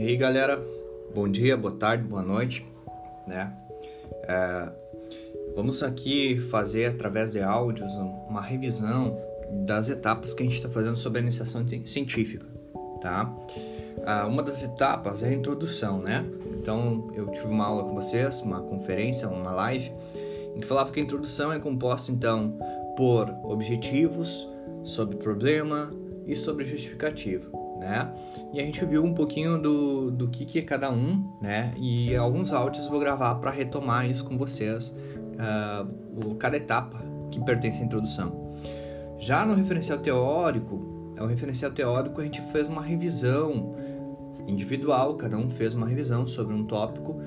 E aí, galera, bom dia, boa tarde, boa noite, né? É, vamos aqui fazer através de áudios uma revisão das etapas que a gente está fazendo sobre a iniciação científica, tá? Ah, uma das etapas é a introdução, né? Então, eu tive uma aula com vocês, uma conferência, uma live, em que falava que a introdução é composta, então, por objetivos, sobre problema e sobre justificativa né? E a gente viu um pouquinho do, do que, que é cada um, né? E alguns áudios vou gravar para retomar isso com vocês, uh, cada etapa que pertence à introdução. Já no referencial teórico, é o referencial teórico a gente fez uma revisão individual, cada um fez uma revisão sobre um tópico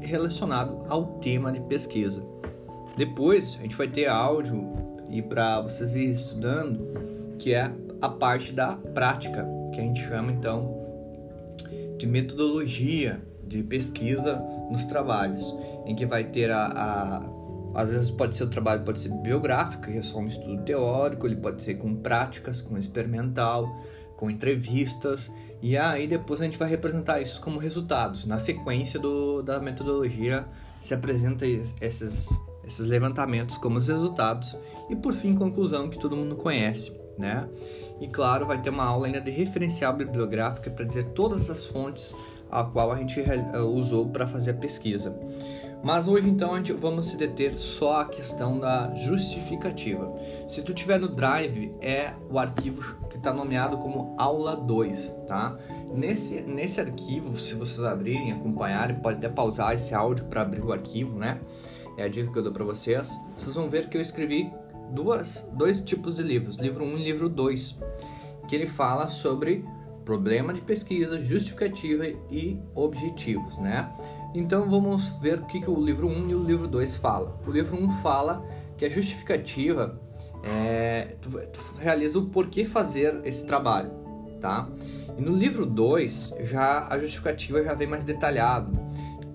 relacionado ao tema de pesquisa. Depois a gente vai ter áudio e para vocês ir estudando, que é a parte da prática, que a gente chama então de metodologia de pesquisa nos trabalhos, em que vai ter a, a às vezes pode ser o trabalho pode ser biográfico, que é só um estudo teórico, ele pode ser com práticas, com experimental, com entrevistas, e aí depois a gente vai representar isso como resultados. Na sequência do, da metodologia se apresenta esses, esses levantamentos como os resultados e por fim conclusão que todo mundo conhece, né? E claro, vai ter uma aula ainda de referencial bibliográfica para dizer todas as fontes a qual a gente eh, usou para fazer a pesquisa. Mas hoje então a gente vamos se deter só a questão da justificativa. Se tu tiver no Drive é o arquivo que está nomeado como aula 2, tá? Nesse, nesse arquivo, se vocês abrirem, acompanharem, pode até pausar esse áudio para abrir o arquivo, né? É a dica que eu dou para vocês. Vocês vão ver que eu escrevi duas, dois tipos de livros, livro 1 um e livro 2, que ele fala sobre problema de pesquisa, justificativa e objetivos, né? Então vamos ver o que, que o livro 1 um e o livro 2 fala. O livro 1 um fala que a justificativa é, tu, tu realiza o porquê fazer esse trabalho, tá? E no livro 2 já a justificativa já vem mais detalhado.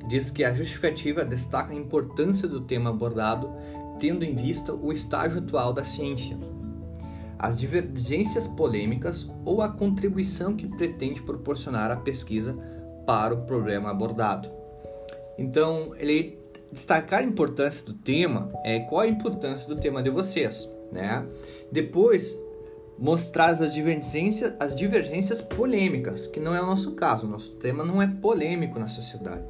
Diz que a justificativa destaca a importância do tema abordado tendo em vista o estágio atual da ciência, as divergências polêmicas ou a contribuição que pretende proporcionar a pesquisa para o problema abordado. Então, ele destacar a importância do tema, é qual a importância do tema de vocês, né? Depois, mostrar as divergências, as divergências polêmicas, que não é o nosso caso, o nosso tema não é polêmico na sociedade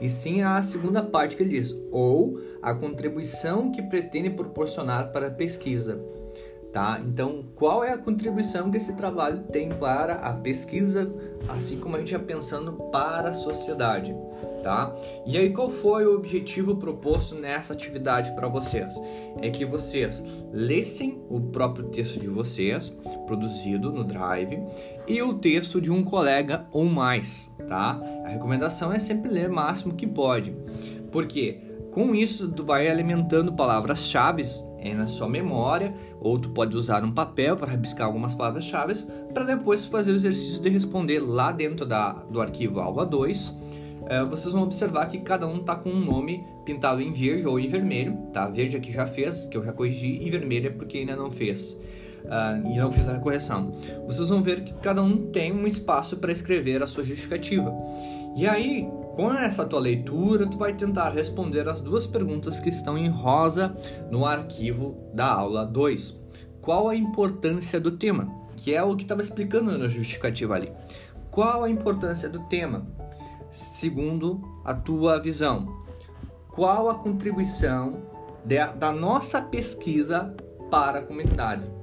e sim a segunda parte que ele diz, ou a contribuição que pretende proporcionar para a pesquisa. Tá? Então, qual é a contribuição que esse trabalho tem para a pesquisa, assim como a gente já pensando para a sociedade? Tá? E aí, qual foi o objetivo proposto nessa atividade para vocês? É que vocês lessem o próprio texto de vocês, produzido no Drive, e o texto de um colega ou mais, tá? A recomendação é sempre ler o máximo que pode, porque com isso tu vai alimentando palavras-chave na sua memória, ou tu pode usar um papel para rabiscar algumas palavras-chave para depois fazer o exercício de responder lá dentro da, do arquivo aula 2. É, vocês vão observar que cada um está com um nome pintado em verde ou em vermelho, tá? Verde aqui já fez, que eu já corrigi, e vermelho é porque ainda não fez uh, e não fiz a correção. Vocês vão ver que cada um tem um espaço para escrever a sua justificativa. E aí, com essa tua leitura, tu vai tentar responder as duas perguntas que estão em rosa no arquivo da aula 2. Qual a importância do tema? Que é o que estava explicando na justificativa ali. Qual a importância do tema? Segundo a tua visão. Qual a contribuição da nossa pesquisa para a comunidade?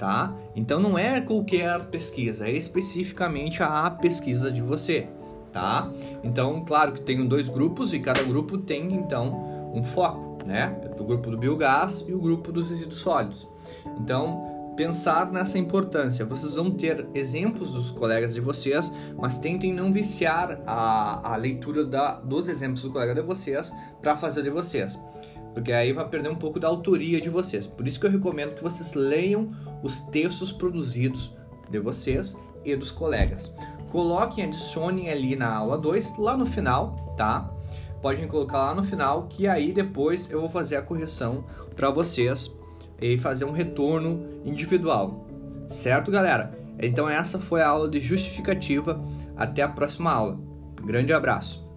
Tá? Então não é qualquer pesquisa, é especificamente a pesquisa de você, tá? Então, claro que tem dois grupos e cada grupo tem então um foco, né? O grupo do biogás e o grupo dos resíduos sólidos. Então, pensar nessa importância. Vocês vão ter exemplos dos colegas de vocês, mas tentem não viciar a, a leitura da, dos exemplos do colega de vocês para fazer de vocês porque aí vai perder um pouco da autoria de vocês. Por isso que eu recomendo que vocês leiam os textos produzidos de vocês e dos colegas. Coloquem, adicionem ali na aula 2, lá no final, tá? Podem colocar lá no final, que aí depois eu vou fazer a correção para vocês e fazer um retorno individual. Certo, galera? Então essa foi a aula de justificativa. Até a próxima aula. Grande abraço!